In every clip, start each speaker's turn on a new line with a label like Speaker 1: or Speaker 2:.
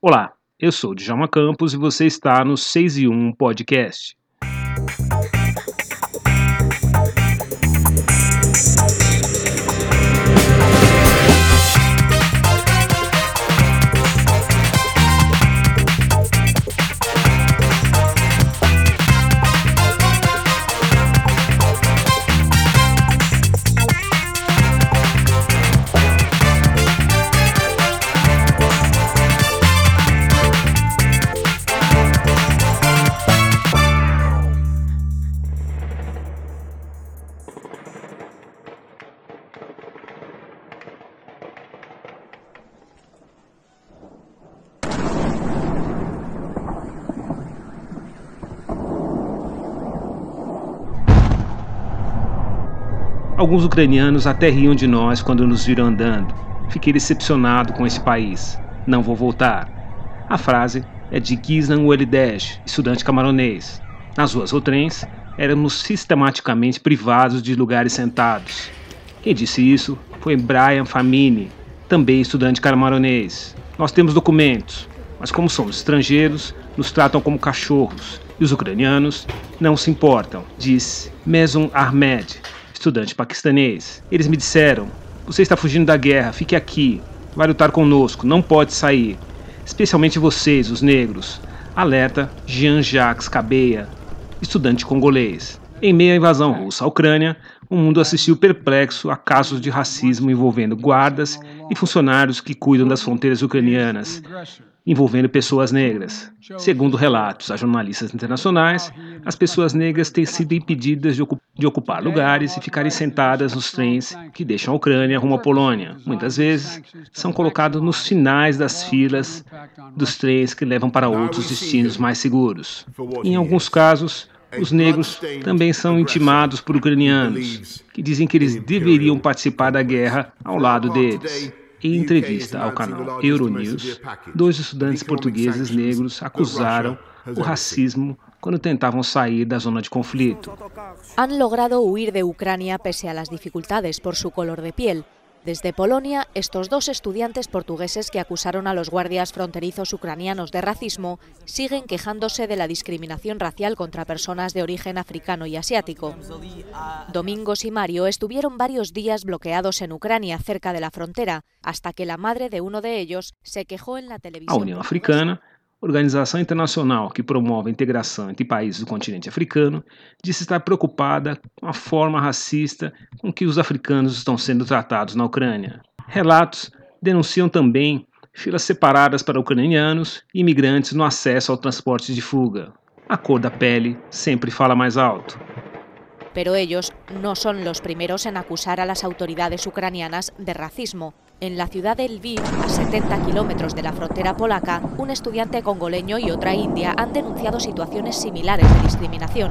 Speaker 1: Olá, eu sou Djalma Campos e você está no 6 e 1 Podcast. Alguns ucranianos até riam de nós quando nos viram andando. Fiquei decepcionado com esse país. Não vou voltar. A frase é de Giznan Welidesh, estudante camaronês. Nas ruas ou trens, éramos sistematicamente privados de lugares sentados. Quem disse isso foi Brian Famini, também estudante camaronês. Nós temos documentos, mas como somos estrangeiros, nos tratam como cachorros. E os ucranianos não se importam, disse Meson Ahmed, estudante paquistanês. Eles me disseram: Você está fugindo da guerra, fique aqui. Vai lutar conosco, não pode sair. Especialmente vocês, os negros. Alerta Jean-Jacques Cabeia, estudante congolês. Em meio à invasão russa à Ucrânia, o mundo assistiu perplexo a casos de racismo envolvendo guardas e funcionários que cuidam das fronteiras ucranianas, envolvendo pessoas negras. Segundo relatos a jornalistas internacionais, as pessoas negras têm sido impedidas de, ocup de ocupar lugares e ficarem sentadas nos trens que deixam a Ucrânia rumo à Polônia. Muitas vezes são colocados nos finais das filas dos trens que levam para outros destinos mais seguros. Em alguns casos, os negros também são intimados por ucranianos, que dizem que eles deveriam participar da guerra ao lado deles. Em entrevista ao canal Euronews, dois estudantes portugueses negros acusaram o racismo quando tentavam sair da zona de conflito.
Speaker 2: Han logrado huir de Ucrania pese a las dificultades por su color de piel. Desde Polonia, estos dos estudiantes portugueses que acusaron a los guardias fronterizos ucranianos de racismo siguen quejándose de la discriminación racial contra personas de origen africano y asiático. Domingos y Mario estuvieron varios días bloqueados en Ucrania, cerca de la frontera, hasta que la madre de uno de ellos se quejó en la televisión.
Speaker 1: A União Africana organização internacional que promove a integração entre países do continente africano, disse estar preocupada com a forma racista com que os africanos estão sendo tratados na Ucrânia. Relatos denunciam também filas separadas para ucranianos e imigrantes no acesso ao transporte de fuga. A cor da pele sempre fala mais alto.
Speaker 2: Pero ellos no son los primeros en acusar a las autoridades ucranianas de racismo. En la ciudad de Lviv, a 70 kilómetros de la frontera polaca, un estudiante congoleño y otra india han denunciado situaciones similares de discriminación.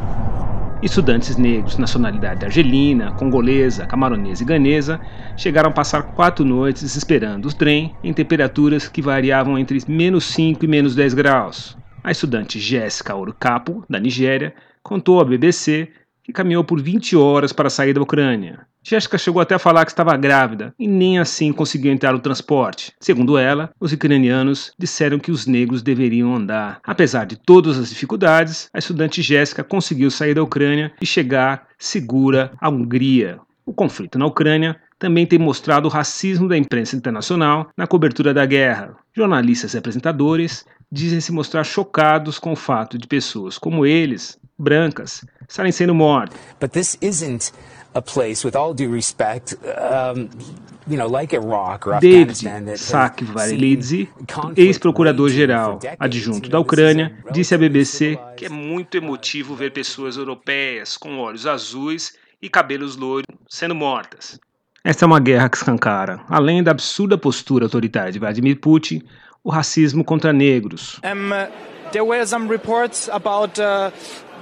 Speaker 1: Estudantes negros, nacionalidade argelina, congolesa, camaronesa e ganesa, chegaram a passar quatro noites esperando o trem em temperaturas que variavam entre menos 5 e menos 10 graus. A estudante Jéssica Orucapo, da Nigéria, contou à BBC que caminhou por 20 horas para sair da Ucrânia. Jéssica chegou até a falar que estava grávida e nem assim conseguiu entrar no transporte. Segundo ela, os ucranianos disseram que os negros deveriam andar. Apesar de todas as dificuldades, a estudante Jéssica conseguiu sair da Ucrânia e chegar segura à Hungria. O conflito na Ucrânia também tem mostrado o racismo da imprensa internacional na cobertura da guerra. Jornalistas e apresentadores dizem se mostrar chocados com o fato de pessoas como eles, brancas, estarem sendo mortas.
Speaker 3: But this isn't a place, with all due respect, um, you know, like Iraq or
Speaker 1: David
Speaker 3: conflict
Speaker 1: ex-procurador-geral adjunto da Ucrânia, disse à BBC que é muito emotivo ver pessoas europeias com olhos azuis e cabelos loiros sendo mortas. Esta é uma guerra que escancara, além da absurda postura autoritária de Vladimir Putin, o racismo contra negros.
Speaker 4: Um, uh, there were some reports about uh,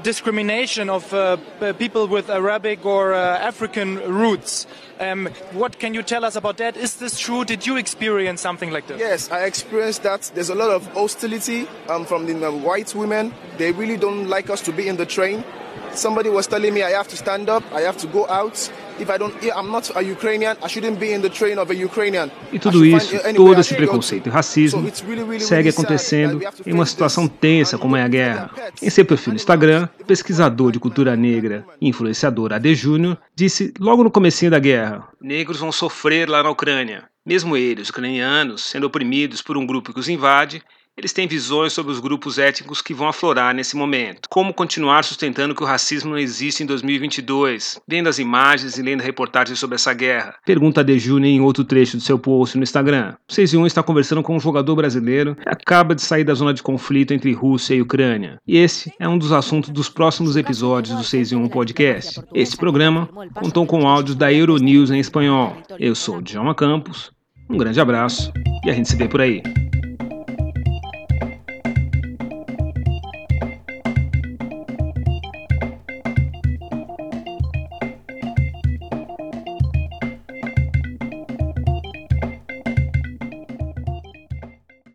Speaker 4: discrimination of uh, people with Arabic or uh, African roots. Um, what can you tell us about that? Is this true? Did you experience something like this?
Speaker 5: Yes, I experienced that. There's a lot of hostility um, from the uh, white women. They really don't like us to be in the train. Somebody was telling me I have to stand up, I have to go out.
Speaker 1: E tudo isso, todo esse preconceito e racismo segue acontecendo em uma situação tensa como é a guerra. Em seu perfil no Instagram, o pesquisador de cultura negra e influenciador Ade Júnior disse logo no comecinho da guerra: "Negros vão sofrer lá na Ucrânia. Mesmo eles, ucranianos, sendo oprimidos por um grupo que os invade, eles têm visões sobre os grupos étnicos que vão aflorar nesse momento. Como continuar sustentando que o racismo não existe em 2022? Vendo as imagens e lendo reportagens sobre essa guerra. Pergunta a Dejune em outro trecho do seu post no Instagram. O 6 e 1 está conversando com um jogador brasileiro que acaba de sair da zona de conflito entre Rússia e Ucrânia. E esse é um dos assuntos dos próximos episódios do 6 e 1 Podcast. Esse programa contou com áudios da Euronews em espanhol. Eu sou Djalma Campos. Um grande abraço e a gente se vê por aí.